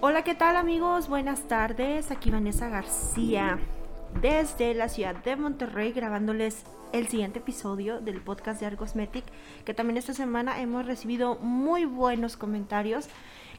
Hola, ¿qué tal amigos? Buenas tardes. Aquí Vanessa García desde la ciudad de Monterrey grabándoles el siguiente episodio del podcast de Arcosmetic, que también esta semana hemos recibido muy buenos comentarios.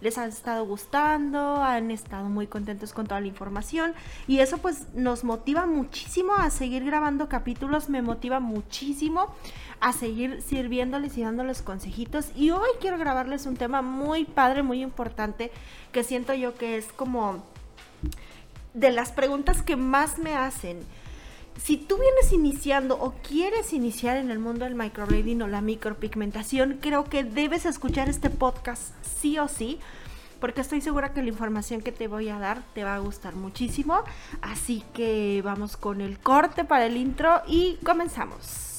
Les ha estado gustando, han estado muy contentos con toda la información y eso pues nos motiva muchísimo a seguir grabando capítulos, me motiva muchísimo a seguir sirviéndoles y dándoles consejitos. Y hoy quiero grabarles un tema muy padre, muy importante, que siento yo que es como de las preguntas que más me hacen si tú vienes iniciando o quieres iniciar en el mundo del microblading o la micropigmentación, creo que debes escuchar este podcast sí o sí, porque estoy segura que la información que te voy a dar te va a gustar muchísimo. Así que vamos con el corte para el intro y comenzamos.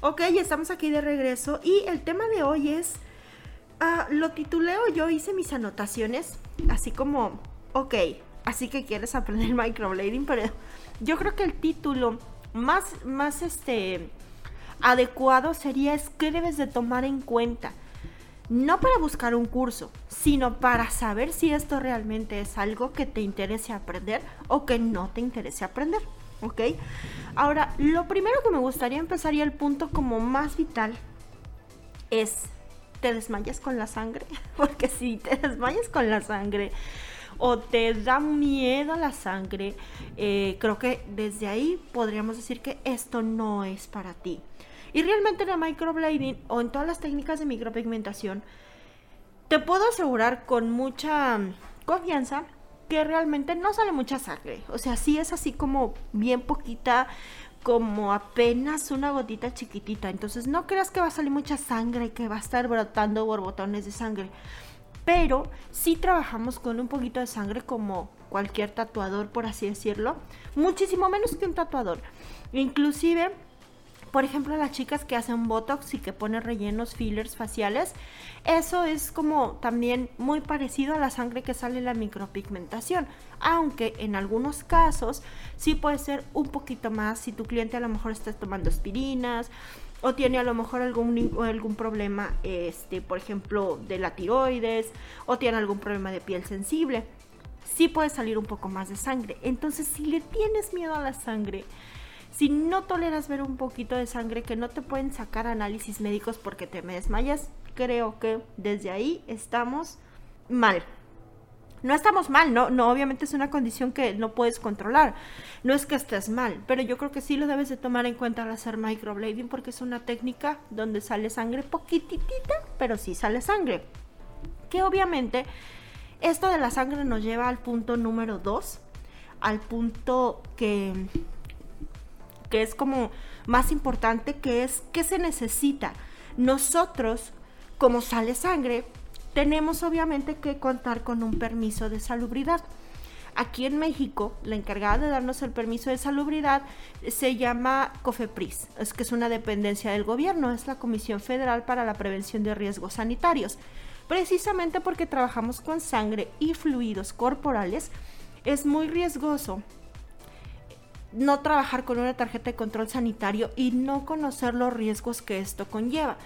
Ok, estamos aquí de regreso y el tema de hoy es Ah, lo tituleo yo, hice mis anotaciones, así como, ok, así que quieres aprender microblading, pero yo creo que el título más, más este, adecuado sería es qué debes de tomar en cuenta. No para buscar un curso, sino para saber si esto realmente es algo que te interese aprender o que no te interese aprender. ¿Ok? Ahora, lo primero que me gustaría empezar y el punto como más vital es te desmayas con la sangre, porque si te desmayas con la sangre o te da miedo la sangre, eh, creo que desde ahí podríamos decir que esto no es para ti. Y realmente en microblading o en todas las técnicas de micropigmentación, te puedo asegurar con mucha confianza que realmente no sale mucha sangre. O sea, sí es así como bien poquita, como apenas una gotita chiquitita. Entonces no creas que va a salir mucha sangre, que va a estar brotando borbotones de sangre. Pero sí trabajamos con un poquito de sangre como cualquier tatuador, por así decirlo. Muchísimo menos que un tatuador. Inclusive por ejemplo, las chicas que hacen Botox y que ponen rellenos, fillers faciales, eso es como también muy parecido a la sangre que sale la micropigmentación, aunque en algunos casos sí puede ser un poquito más si tu cliente a lo mejor está tomando aspirinas o tiene a lo mejor algún, algún problema, este, por ejemplo, de la tiroides o tiene algún problema de piel sensible. Sí puede salir un poco más de sangre. Entonces, si le tienes miedo a la sangre, si no toleras ver un poquito de sangre que no te pueden sacar análisis médicos porque te me desmayas, creo que desde ahí estamos mal. No estamos mal, no, no, obviamente es una condición que no puedes controlar. No es que estés mal, pero yo creo que sí lo debes de tomar en cuenta al hacer microblading porque es una técnica donde sale sangre poquitita, pero sí sale sangre. Que obviamente esto de la sangre nos lleva al punto número 2, al punto que que es como más importante, que es qué se necesita. Nosotros, como sale sangre, tenemos obviamente que contar con un permiso de salubridad. Aquí en México, la encargada de darnos el permiso de salubridad se llama COFEPRIS, es que es una dependencia del gobierno, es la Comisión Federal para la Prevención de Riesgos Sanitarios. Precisamente porque trabajamos con sangre y fluidos corporales, es muy riesgoso no trabajar con una tarjeta de control sanitario y no conocer los riesgos que esto conlleva.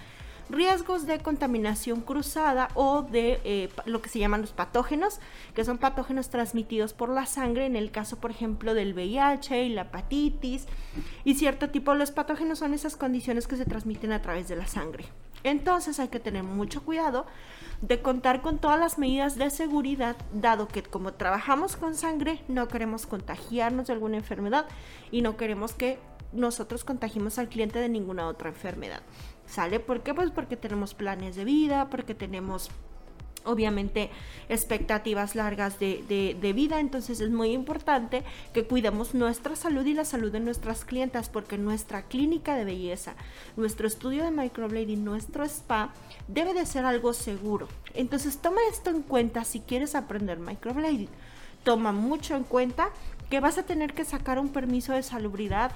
Riesgos de contaminación cruzada o de eh, lo que se llaman los patógenos, que son patógenos transmitidos por la sangre, en el caso, por ejemplo, del VIH y la hepatitis. Y cierto tipo, de los patógenos son esas condiciones que se transmiten a través de la sangre. Entonces hay que tener mucho cuidado de contar con todas las medidas de seguridad, dado que como trabajamos con sangre, no queremos contagiarnos de alguna enfermedad y no queremos que nosotros contagiemos al cliente de ninguna otra enfermedad. ¿Sale? ¿Por qué? Pues porque tenemos planes de vida, porque tenemos obviamente expectativas largas de, vida. Entonces es muy importante que cuidemos nuestra salud y la salud de nuestras clientas porque nuestra clínica de belleza, nuestro estudio de microblading, nuestro spa debe de ser algo seguro. Entonces toma esto en cuenta si quieres aprender microblading. Toma mucho en cuenta que vas a tener que sacar un permiso de salubridad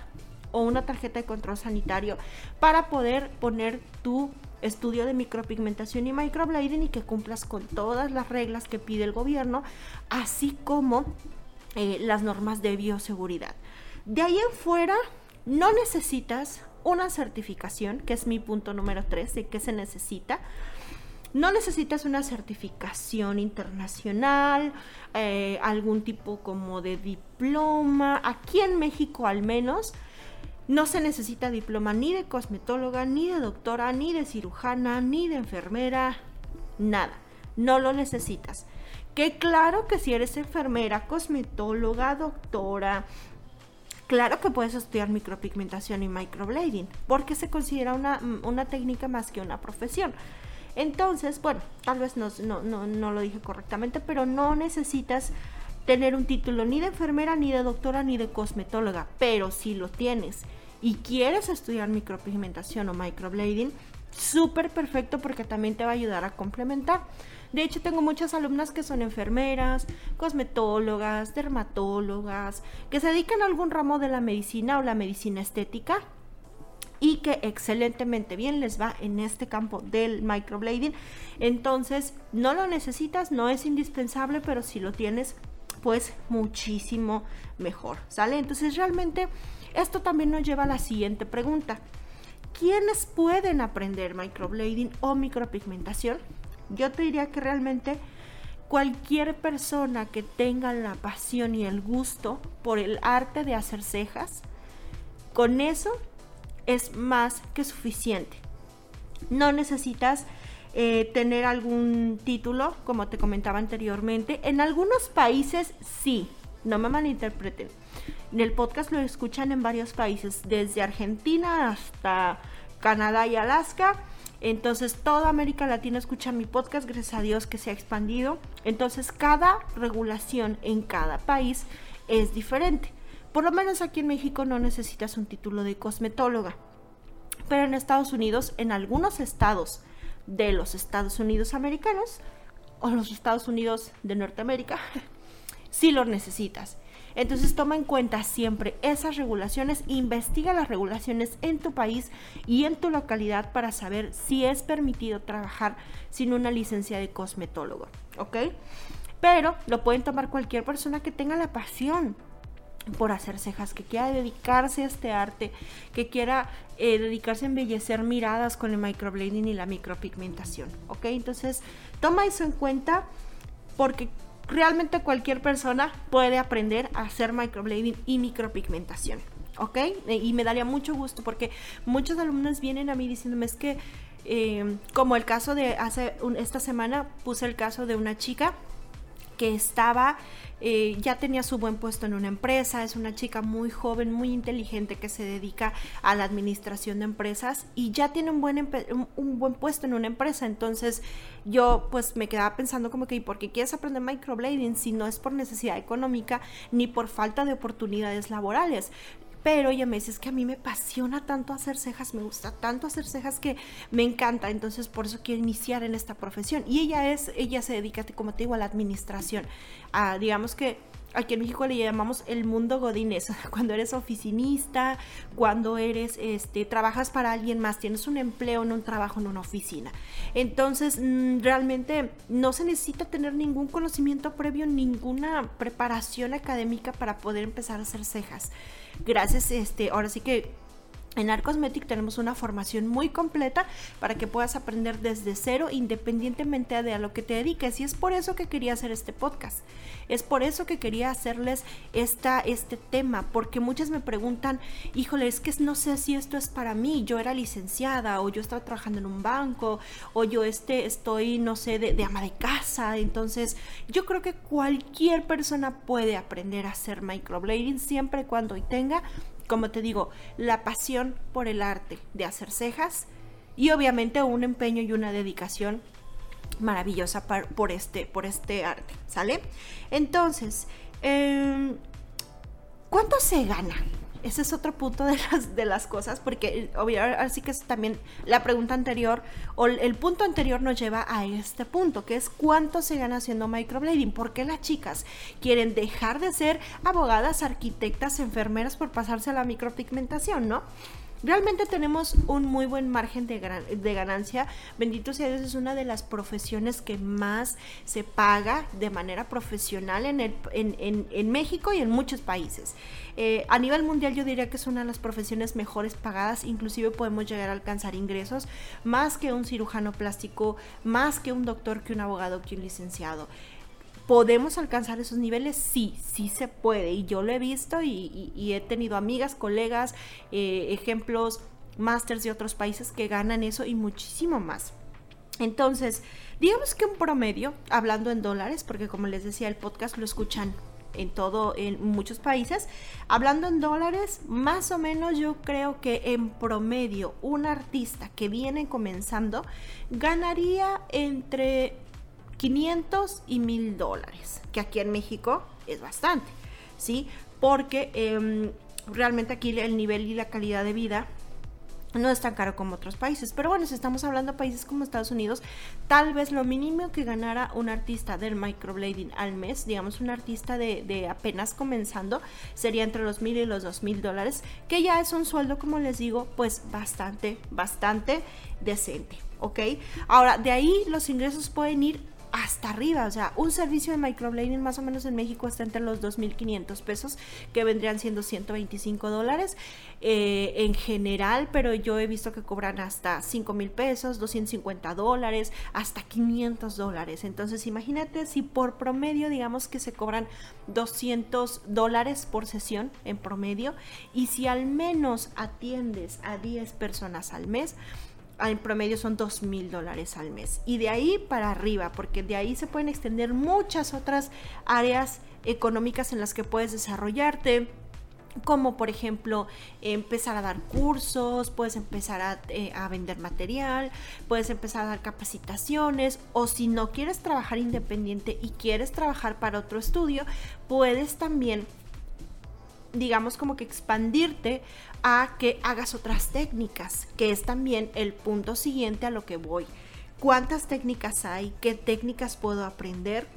o una tarjeta de control sanitario para poder poner tu estudio de micropigmentación y microblading y que cumplas con todas las reglas que pide el gobierno, así como eh, las normas de bioseguridad. De ahí en fuera, no necesitas una certificación, que es mi punto número 3, de qué se necesita. No necesitas una certificación internacional, eh, algún tipo como de diploma. Aquí en México al menos no se necesita diploma ni de cosmetóloga, ni de doctora, ni de cirujana, ni de enfermera, nada. No lo necesitas. Que claro que si eres enfermera, cosmetóloga, doctora, claro que puedes estudiar micropigmentación y microblading, porque se considera una, una técnica más que una profesión. Entonces, bueno, tal vez no, no, no lo dije correctamente, pero no necesitas tener un título ni de enfermera, ni de doctora, ni de cosmetóloga, pero si lo tienes y quieres estudiar micropigmentación o microblading, súper perfecto porque también te va a ayudar a complementar. De hecho, tengo muchas alumnas que son enfermeras, cosmetólogas, dermatólogas, que se dedican a algún ramo de la medicina o la medicina estética y que excelentemente bien les va en este campo del microblading. Entonces, no lo necesitas, no es indispensable, pero si lo tienes, pues muchísimo mejor, ¿sale? Entonces, realmente esto también nos lleva a la siguiente pregunta. ¿Quiénes pueden aprender microblading o micropigmentación? Yo te diría que realmente cualquier persona que tenga la pasión y el gusto por el arte de hacer cejas, con eso es más que suficiente. No necesitas eh, tener algún título, como te comentaba anteriormente. En algunos países sí, no me malinterpreten el podcast lo escuchan en varios países, desde Argentina hasta Canadá y Alaska. Entonces toda América Latina escucha mi podcast, gracias a Dios que se ha expandido. Entonces cada regulación en cada país es diferente. Por lo menos aquí en México no necesitas un título de cosmetóloga. Pero en Estados Unidos, en algunos estados de los Estados Unidos americanos o los Estados Unidos de Norteamérica, sí lo necesitas. Entonces toma en cuenta siempre esas regulaciones, investiga las regulaciones en tu país y en tu localidad para saber si es permitido trabajar sin una licencia de cosmetólogo, ¿ok? Pero lo pueden tomar cualquier persona que tenga la pasión por hacer cejas, que quiera dedicarse a este arte, que quiera eh, dedicarse a embellecer miradas con el microblading y la micropigmentación, ¿ok? Entonces, toma eso en cuenta porque realmente cualquier persona puede aprender a hacer microblading y micropigmentación. ¿Ok? Y me daría mucho gusto porque muchos alumnos vienen a mí diciéndome es que, eh, como el caso de hace esta semana, puse el caso de una chica que estaba, eh, ya tenía su buen puesto en una empresa, es una chica muy joven, muy inteligente que se dedica a la administración de empresas y ya tiene un buen, un, buen puesto en una empresa. Entonces yo pues me quedaba pensando como que, ¿y por qué quieres aprender microblading si no es por necesidad económica ni por falta de oportunidades laborales? Pero ella me dice, es que a mí me apasiona tanto hacer cejas, me gusta tanto hacer cejas que me encanta, entonces por eso quiero iniciar en esta profesión. Y ella es, ella se dedica, como te digo, a la administración, a, digamos que aquí en México le llamamos el mundo godines, cuando eres oficinista, cuando eres, este, trabajas para alguien más, tienes un empleo, no un trabajo en una oficina. Entonces, mm, realmente no se necesita tener ningún conocimiento previo, ninguna preparación académica para poder empezar a hacer cejas gracias, este, ahora sí que en Arcosmetic tenemos una formación muy completa para que puedas aprender desde cero independientemente de a lo que te dediques y es por eso que quería hacer este podcast. Es por eso que quería hacerles esta, este tema, porque muchas me preguntan, híjole, es que no sé si esto es para mí, yo era licenciada o yo estaba trabajando en un banco o yo este, estoy, no sé, de, ama de casa. Entonces, yo creo que cualquier persona puede aprender a hacer microblading siempre y cuando tenga como te digo, la pasión por el arte de hacer cejas y obviamente un empeño y una dedicación maravillosa por, este, por este arte, ¿sale? Entonces, em, ¿cuánto se gana? Ese es otro punto de las, de las cosas, porque obviamente así que es también la pregunta anterior, o el punto anterior nos lleva a este punto, que es cuánto se gana haciendo microblading, por qué las chicas quieren dejar de ser abogadas, arquitectas, enfermeras por pasarse a la micropigmentación, ¿no? Realmente tenemos un muy buen margen de, de, ganancia. Bendito sea Dios, es una de las profesiones que más se paga de manera profesional en, el, en, en, México y en muchos países. Eh, a nivel mundial yo diría que es una de las profesiones mejores pagadas, inclusive podemos llegar a alcanzar ingresos más que un cirujano plástico, más que un doctor, que un abogado, que un licenciado. ¿Podemos alcanzar esos niveles? Sí, sí se puede. Y yo lo he visto y, he tenido amigas, colegas, eh, ejemplos, másters de otros países que ganan eso y muchísimo más. Entonces, digamos que un promedio, hablando en dólares, porque como les decía, el podcast lo escuchan en todo, en muchos países. Hablando en dólares, más o menos yo creo que en promedio un artista que viene comenzando ganaría entre 500 y 1000 dólares, que aquí en México es bastante, ¿sí? Porque em, realmente aquí el nivel y la calidad de vida no es tan caro como otros países. Pero bueno, si estamos hablando de países como Estados Unidos, tal vez lo mínimo que ganara un artista del microblading al mes, digamos un artista de, apenas comenzando, sería entre los mil y los dos mil dólares, que ya es un sueldo, como les digo, pues bastante, bastante decente. ¿Ok? Ahora, de ahí los ingresos pueden ir hasta arriba. O sea, un servicio de microblading más o menos en México está entre los 2.500 pesos, que vendrían siendo 125 dólares eh, en general, pero yo he visto que cobran hasta 5.000 pesos, 250 dólares, hasta 500 dólares. Entonces, imagínate si por promedio, digamos que se cobran 200 dólares por sesión en promedio, y si al menos atiendes a 10 personas al mes, en promedio son dos mil dólares al mes. Y de ahí para arriba, porque de ahí se pueden extender muchas otras áreas económicas en las que puedes desarrollarte como por ejemplo empezar a dar cursos, puedes empezar a, eh, a, vender material, puedes empezar a dar capacitaciones o si no quieres trabajar independiente y quieres trabajar para otro estudio, puedes también digamos como que expandirte a que hagas otras técnicas, que es también el punto siguiente a lo que voy. ¿Cuántas técnicas hay? ¿Qué técnicas puedo aprender?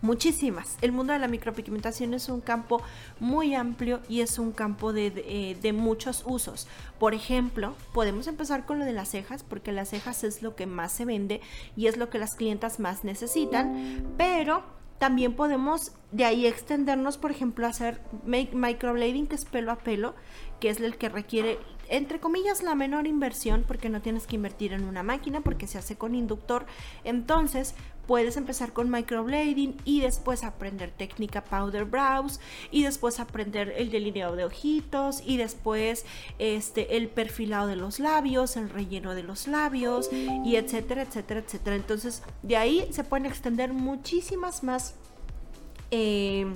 Muchísimas. El mundo de la micropigmentación es un campo muy amplio y es un campo de, de, de, muchos usos. Por ejemplo, podemos empezar con lo de las cejas, porque las cejas es lo que más se vende y es lo que las clientas más necesitan, pero también podemos de ahí extendernos, por ejemplo, a hacer microblading, que es pelo a pelo, que es el que requiere, entre comillas, la menor inversión, porque no tienes que invertir en una máquina, porque se hace con inductor. Entonces, puedes empezar con microblading y después aprender técnica powder brows y después aprender el delineado de ojitos y después este el perfilado de los labios, el relleno de los labios y etcétera, etcétera, etcétera. Entonces, de ahí se pueden extender muchísimas más eh,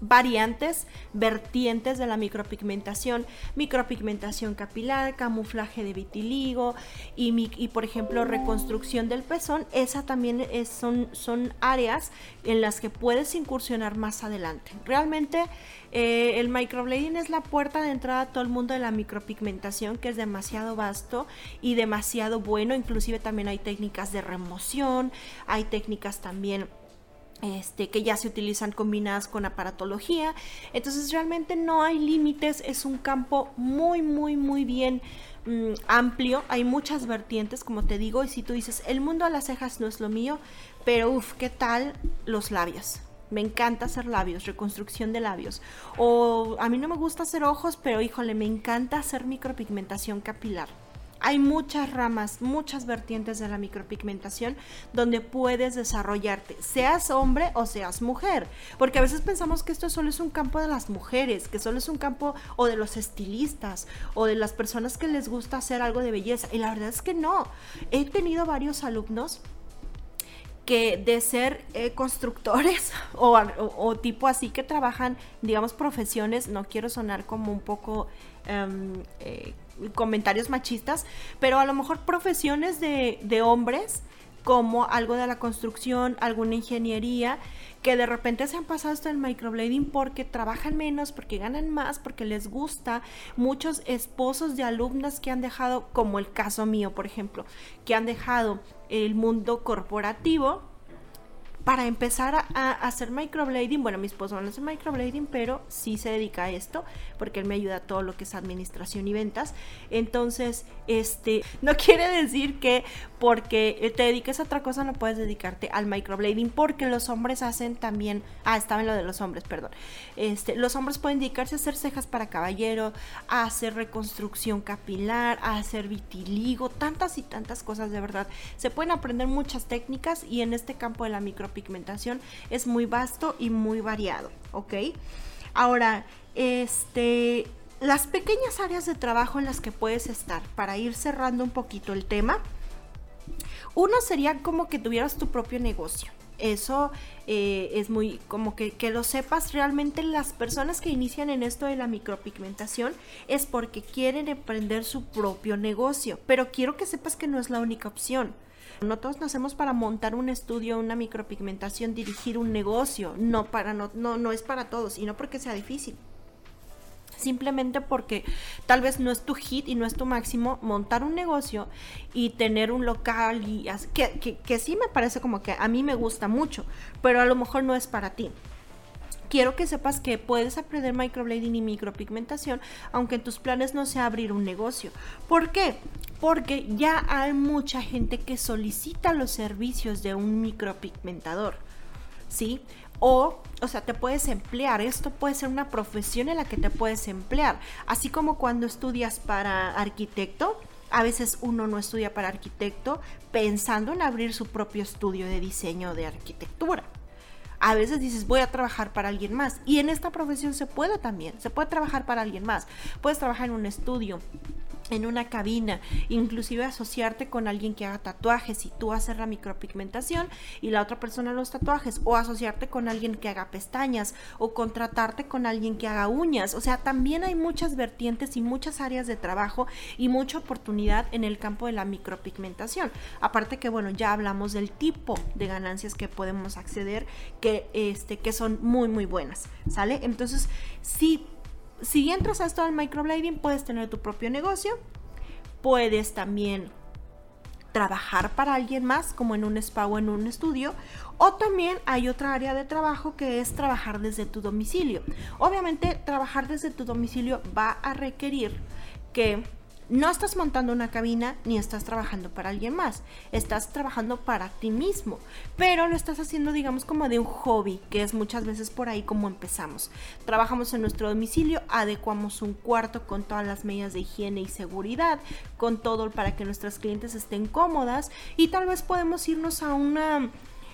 variantes, vertientes de la micropigmentación, micropigmentación capilar, camuflaje de vitiligo y, por ejemplo reconstrucción del pezón, esa también es, son, son áreas en las que puedes incursionar más adelante. Realmente eh, el microblading es la puerta de entrada a todo el mundo de la micropigmentación que es demasiado vasto y demasiado bueno, inclusive también hay técnicas de remoción, hay técnicas también este, que ya se utilizan combinadas con aparatología. Entonces realmente no hay límites, es un campo muy, muy, muy bien mm, amplio. Hay muchas vertientes, como te digo, y si tú dices, el mundo de las cejas no es lo mío, pero uff, ¿qué tal los labios? Me encanta hacer labios, reconstrucción de labios. O a mí no me gusta hacer ojos, pero híjole, me encanta hacer micropigmentación capilar hay muchas ramas, muchas vertientes de la micropigmentación donde puedes desarrollarte, seas hombre o seas mujer, porque a veces pensamos que esto solo es un campo de las mujeres, que solo es un campo o de los estilistas o de las personas que les gusta hacer algo de belleza, y la verdad es que no. He tenido varios alumnos que de ser eh, constructores o, tipo así que trabajan, digamos, profesiones, no quiero sonar como un poco em, eh, comentarios machistas, pero a lo mejor profesiones de, de hombres como algo de la construcción, alguna ingeniería, que de repente se han pasado esto en microblading porque trabajan menos, porque ganan más, porque les gusta. Muchos esposos de alumnas que han dejado, como el caso mío, por ejemplo, que han dejado el mundo corporativo para empezar a, hacer microblading, bueno, mi esposo no hace microblading, pero sí se dedica a esto, porque él me ayuda a todo lo que es administración y ventas. Entonces, este, no quiere decir que porque te dediques a otra cosa no puedes dedicarte al microblading, porque los hombres hacen también, ah, estaba en lo de los hombres, perdón. Este, los hombres pueden dedicarse a hacer cejas para caballero, a hacer reconstrucción capilar, a hacer vitiligo, tantas y tantas cosas de verdad. Se pueden aprender muchas técnicas y en este campo de la micropigmentación pigmentación es muy vasto y muy variado, ¿ok? Ahora, este, las pequeñas áreas de trabajo en las que puedes estar, para ir cerrando un poquito el tema, uno sería como que tuvieras tu propio negocio. Eso eh, es muy como que, que, lo sepas realmente las personas que inician en esto de la micropigmentación es porque quieren emprender su propio negocio, pero quiero que sepas que no es la única opción. No todos nacemos para montar un estudio, una micropigmentación, dirigir un negocio. No, para, no, no, no es para todos y no porque sea difícil simplemente porque tal vez no es tu hit y no es tu máximo montar un negocio y tener un local y que, que, que, sí me parece como que a mí me gusta mucho, pero a lo mejor no es para ti quiero que sepas que puedes aprender microblading y micropigmentación, aunque en tus planes no sea abrir un negocio. ¿Por qué? Porque ya hay mucha gente que solicita los servicios de un micropigmentador. ¿Sí? O, o sea, te puedes emplear. Esto puede ser una profesión en la que te puedes emplear. Así como cuando estudias para arquitecto, a veces uno no estudia para arquitecto pensando en abrir su propio estudio de diseño de arquitectura a veces dices voy a trabajar para alguien más. Y en esta profesión se puede también, se puede trabajar para alguien más, puedes trabajar en un estudio, en una cabina, inclusive asociarte con alguien que haga tatuajes y tú hacer la micropigmentación y la otra persona los tatuajes, o asociarte con alguien que haga pestañas, o contratarte con alguien que haga uñas. O sea, también hay muchas vertientes y muchas áreas de trabajo y mucha oportunidad en el campo de la micropigmentación. Aparte que, bueno, ya hablamos del tipo de ganancias que podemos acceder, que, este, que son muy, muy buenas, ¿sale? Entonces, sí si entras a esto del microblading, puedes tener tu propio negocio, puedes también trabajar para alguien más, como en un spa o en un estudio, o también hay otra área de trabajo que es trabajar desde tu domicilio. Obviamente, trabajar desde tu domicilio va a requerir que no estás montando una cabina ni estás trabajando para alguien más, estás trabajando para ti mismo, pero lo estás haciendo digamos como de un hobby, que es muchas veces por ahí como empezamos. Trabajamos en nuestro domicilio, adecuamos un cuarto con todas las medidas de higiene y seguridad, con todo para que nuestras clientes estén cómodas. Y tal vez podemos irnos a una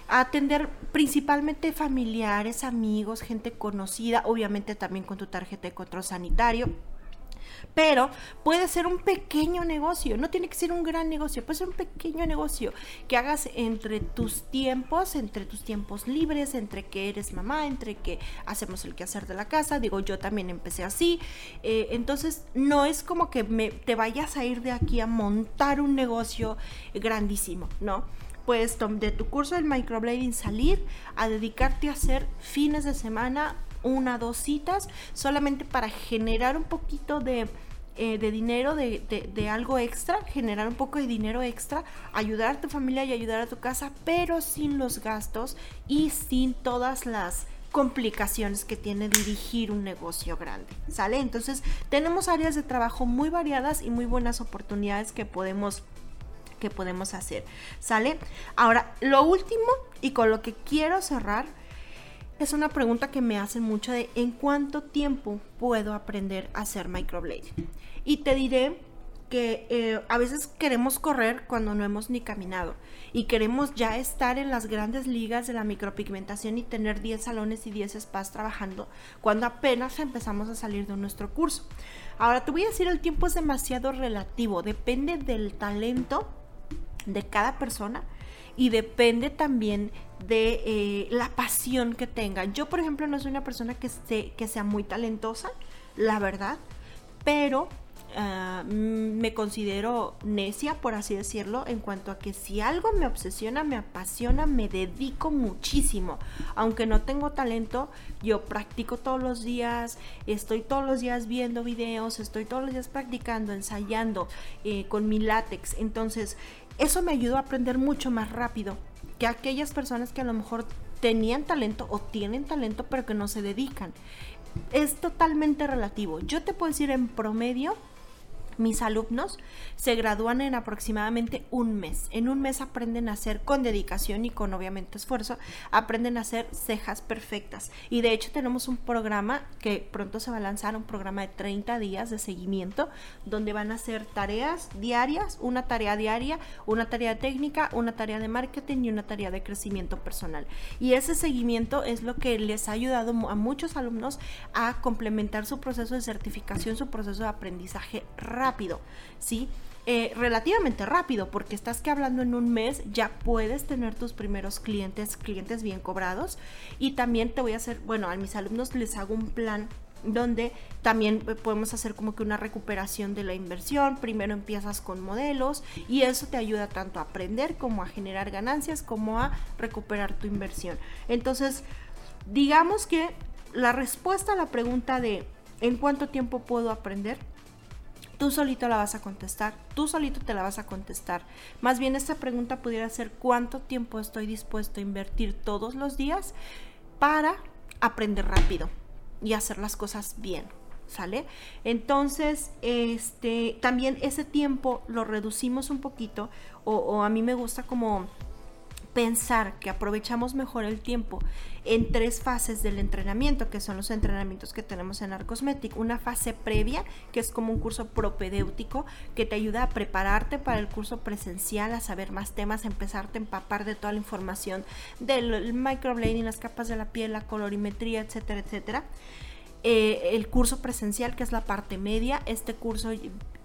a atender principalmente familiares, amigos, gente conocida, obviamente también con tu tarjeta de control sanitario pero puede ser un pequeño negocio, no tiene que ser un gran negocio, puede ser un pequeño negocio que hagas entre tus tiempos, entre tus tiempos libres, entre que eres mamá, entre que hacemos el quehacer de la casa, digo, yo también empecé así, eh, entonces no es como que me, te vayas a ir de aquí a montar un negocio grandísimo, ¿no? Puedes de tu curso del microblading salir a dedicarte a hacer fines de semana una, dos citas, solamente para generar un poquito de, eh, dinero, de, algo extra, generar un poco de dinero extra, ayudar a tu familia y ayudar a tu casa, pero sin los gastos y sin todas las complicaciones que tiene dirigir un negocio grande, ¿sale? Entonces tenemos áreas de trabajo muy variadas y muy buenas oportunidades que podemos que podemos hacer, ¿sale? Ahora, lo último y con lo que quiero cerrar es una pregunta que me hacen mucho de en cuánto tiempo puedo aprender a hacer microblading. Y te diré que eh, a veces queremos correr cuando no hemos ni caminado y queremos ya estar en las grandes ligas de la micropigmentación y tener 10 salones y 10 spas trabajando cuando apenas empezamos a salir de nuestro curso. Ahora te voy a decir, el tiempo es demasiado relativo, depende del talento de cada persona y depende también de eh, la pasión que tenga. Yo, por ejemplo, no soy una persona que, que sea muy talentosa, la verdad, pero ah, me considero necia, por así decirlo, en cuanto a que si algo me obsesiona, me apasiona, me dedico muchísimo. Aunque no tengo talento, yo practico todos los días, estoy todos los días viendo videos, estoy todos los días practicando, ensayando eh, con mi látex. Entonces, eso me ayudó a aprender mucho más rápido que aquellas personas que a lo mejor tenían talento o tienen talento pero que no se dedican. Es totalmente relativo. Yo te puedo decir en promedio mis alumnos se gradúan en aproximadamente un mes. En un mes aprenden a hacer con dedicación y con obviamente esfuerzo, aprenden a hacer cejas perfectas. Y de hecho tenemos un programa que pronto se va a lanzar, un programa de 30 días de seguimiento, donde van a hacer tareas diarias, una tarea diaria, una tarea técnica, una tarea de marketing y una tarea de crecimiento personal. Y ese seguimiento es lo que les ha ayudado a muchos alumnos a complementar su proceso de certificación, su proceso de aprendizaje rápido rápido, ¿sí? Eh, relativamente rápido, porque estás que hablando en un mes ya puedes tener tus primeros clientes, clientes bien cobrados. Y también te voy a hacer, bueno, a mis alumnos les hago un plan donde también eh, podemos hacer como que una recuperación de la inversión. Primero empiezas con modelos y eso te ayuda tanto a aprender como a generar ganancias como a recuperar tu inversión. Entonces, digamos que la respuesta a la pregunta de ¿en cuánto tiempo puedo aprender? Tú solito la vas a contestar, tú solito te la vas a contestar. Más bien esta pregunta pudiera ser cuánto tiempo estoy dispuesto a invertir todos los días para aprender rápido y hacer las cosas bien. ¿Sale? Entonces, este, también ese tiempo lo reducimos un poquito o, o a mí me gusta como pensar que aprovechamos mejor el tiempo en tres fases del entrenamiento, que son los entrenamientos que tenemos en Arcosmetic. Una fase previa, que es como un curso propedéutico, que te ayuda a prepararte para el curso presencial, a saber más temas, a empezarte a empapar de toda la información del microblading, las capas de la piel, la colorimetría, etcétera, etcétera. Eh, el curso presencial, que es la parte media. Este curso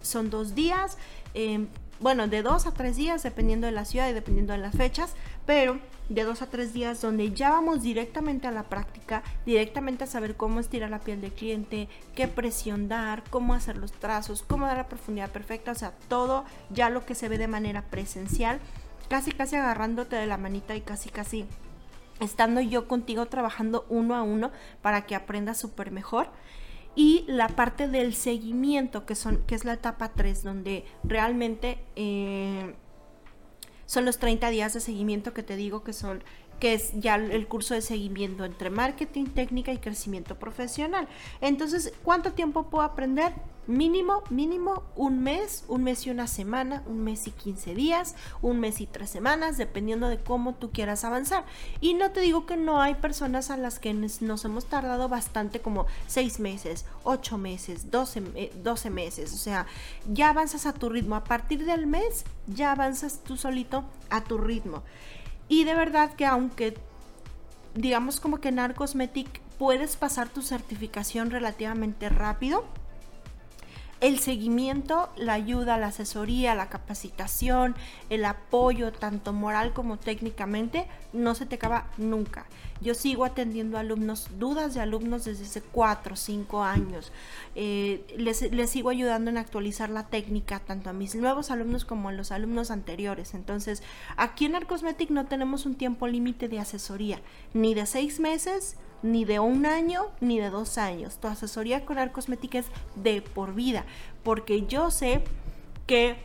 son dos días. Eh, bueno, de dos a tres días, dependiendo de la ciudad y dependiendo de las fechas, pero de dos a tres días donde ya vamos directamente a la práctica, directamente a saber cómo estirar la piel del cliente, qué presión dar, cómo hacer los trazos, cómo dar la profundidad perfecta, o sea, todo ya lo que se ve de manera presencial, casi casi agarrándote de la manita y casi casi estando yo contigo trabajando uno a uno para que aprendas súper mejor. Y la parte del seguimiento, que, son, que es la etapa 3, donde realmente eh, son los 30 días de seguimiento que te digo que son que es ya el curso de seguimiento entre marketing, técnica y crecimiento profesional. Entonces, ¿cuánto tiempo puedo aprender? Mínimo, mínimo un mes, un mes y una semana, un mes y 15 días, un mes y tres semanas, dependiendo de cómo tú quieras avanzar. Y no te digo que no hay personas a las que nos hemos tardado bastante como seis meses, ocho meses, 12, 12 meses. O sea, ya avanzas a tu ritmo. A partir del mes, ya avanzas tú solito a tu ritmo. Y de verdad que aunque digamos como que en Arcosmetic puedes pasar tu certificación relativamente rápido, el seguimiento, la ayuda, la asesoría, la capacitación, el apoyo, tanto moral como técnicamente, no se te acaba nunca. Yo sigo atendiendo alumnos, dudas de alumnos desde hace 4 o 5 años. Eh, les, les, sigo ayudando en actualizar la técnica, tanto a mis nuevos alumnos como a los alumnos anteriores. Entonces, aquí en Arcosmetic no tenemos un tiempo límite de asesoría, ni de 6 meses, ni de un año ni de dos años. Tu asesoría con Arcosmética es de por vida, porque yo sé que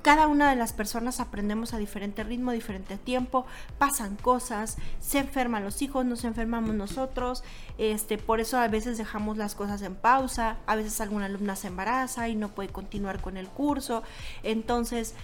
cada una de las personas aprendemos a diferente ritmo, a diferente tiempo, pasan cosas, se enferman los hijos, nos enfermamos nosotros, este, por eso a veces dejamos las cosas en pausa, a veces alguna alumna se embaraza y no puede continuar con el curso, entonces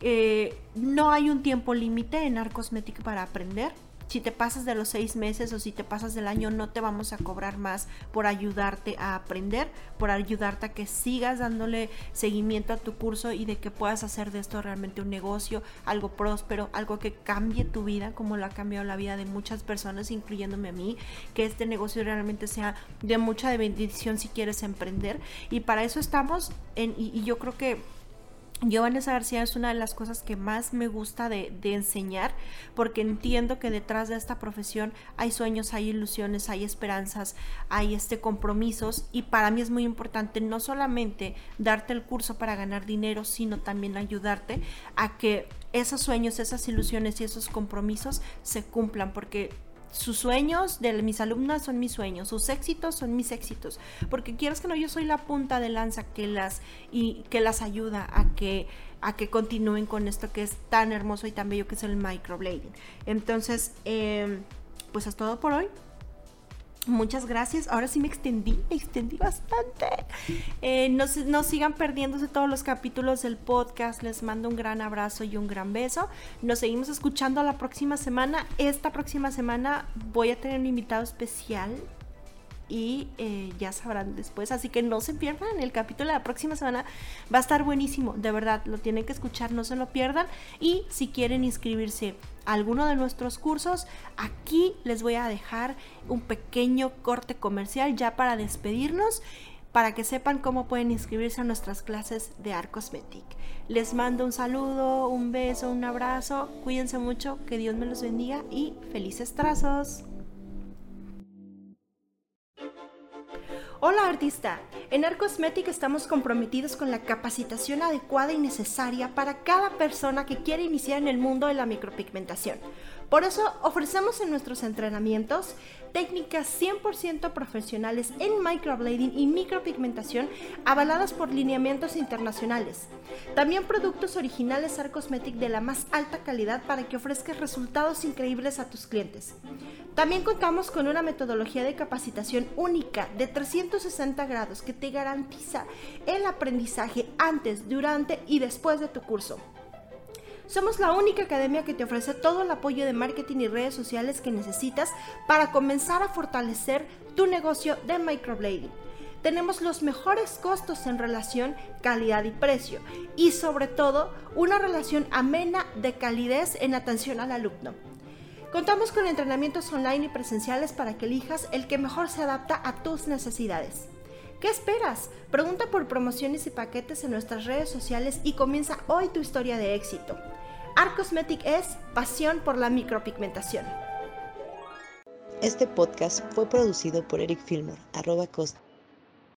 eh, no hay un tiempo límite en Arcosmética para aprender, si te pasas de los seis meses o si te pasas del año, no te vamos a cobrar más por ayudarte a aprender, por ayudarte a que sigas dándole seguimiento a tu curso y de que puedas hacer de esto realmente un negocio, algo próspero, algo que cambie tu vida, como lo ha cambiado la vida de muchas personas, incluyéndome a mí, que este negocio realmente sea de mucha bendición si quieres emprender. Y para eso estamos, en, y yo creo que yo, Vanessa García, es una de las cosas que más me gusta de, enseñar, porque entiendo que detrás de esta profesión hay sueños, hay ilusiones, hay esperanzas, hay este compromisos, y para mí es muy importante no solamente darte el curso para ganar dinero, sino también ayudarte a que esos sueños, esas ilusiones y esos compromisos se cumplan, porque sus sueños de mis alumnas son mis sueños, sus éxitos son mis éxitos, porque quieres que no, yo soy la punta de lanza que las y que las ayuda a que a que continúen con esto que es tan hermoso y tan bello que es el microblading. Entonces, em, pues es todo por hoy. Muchas gracias. Ahora sí me extendí, me extendí bastante. Eh, no, no, sigan perdiéndose todos los capítulos del podcast. Les mando un gran abrazo y un gran beso. Nos seguimos escuchando la próxima semana. Esta próxima semana voy a tener un invitado especial y eh, ya sabrán después. Así que no se pierdan, el capítulo de la próxima semana va a estar buenísimo, de verdad, lo tienen que escuchar, no se lo pierdan. Y si quieren inscribirse a alguno de nuestros cursos, aquí les voy a dejar un pequeño corte comercial ya para despedirnos para que sepan cómo pueden inscribirse a nuestras clases de Art Cosmetic. Les mando un saludo, un beso, un abrazo, cuídense mucho, que Dios me los bendiga y felices trazos. Hola artista, en Art Cosmetic estamos comprometidos con la capacitación adecuada y necesaria para cada persona que quiere iniciar en el mundo de la micropigmentación. Por eso ofrecemos en nuestros entrenamientos técnicas 100% profesionales en microblading y micropigmentación avaladas por lineamientos internacionales. También productos originales Art Cosmetic de la más alta calidad para que ofrezcas resultados increíbles a tus clientes. También contamos con una metodología de capacitación única de 360 grados que te garantiza el aprendizaje antes, durante y después de tu curso. Somos la única academia que te ofrece todo el apoyo de marketing y redes sociales que necesitas para comenzar a fortalecer tu negocio de microblading. Tenemos los mejores costos en relación calidad y precio y sobre todo una relación amena de calidez en atención al alumno. Contamos con entrenamientos online y presenciales para que elijas el que mejor se adapta a tus necesidades. ¿Qué esperas? Pregunta por promociones y paquetes en nuestras redes sociales y comienza hoy tu historia de éxito. Art Cosmetic es pasión por la micropigmentación. Este podcast fue producido por Eric Filmer, arroba costa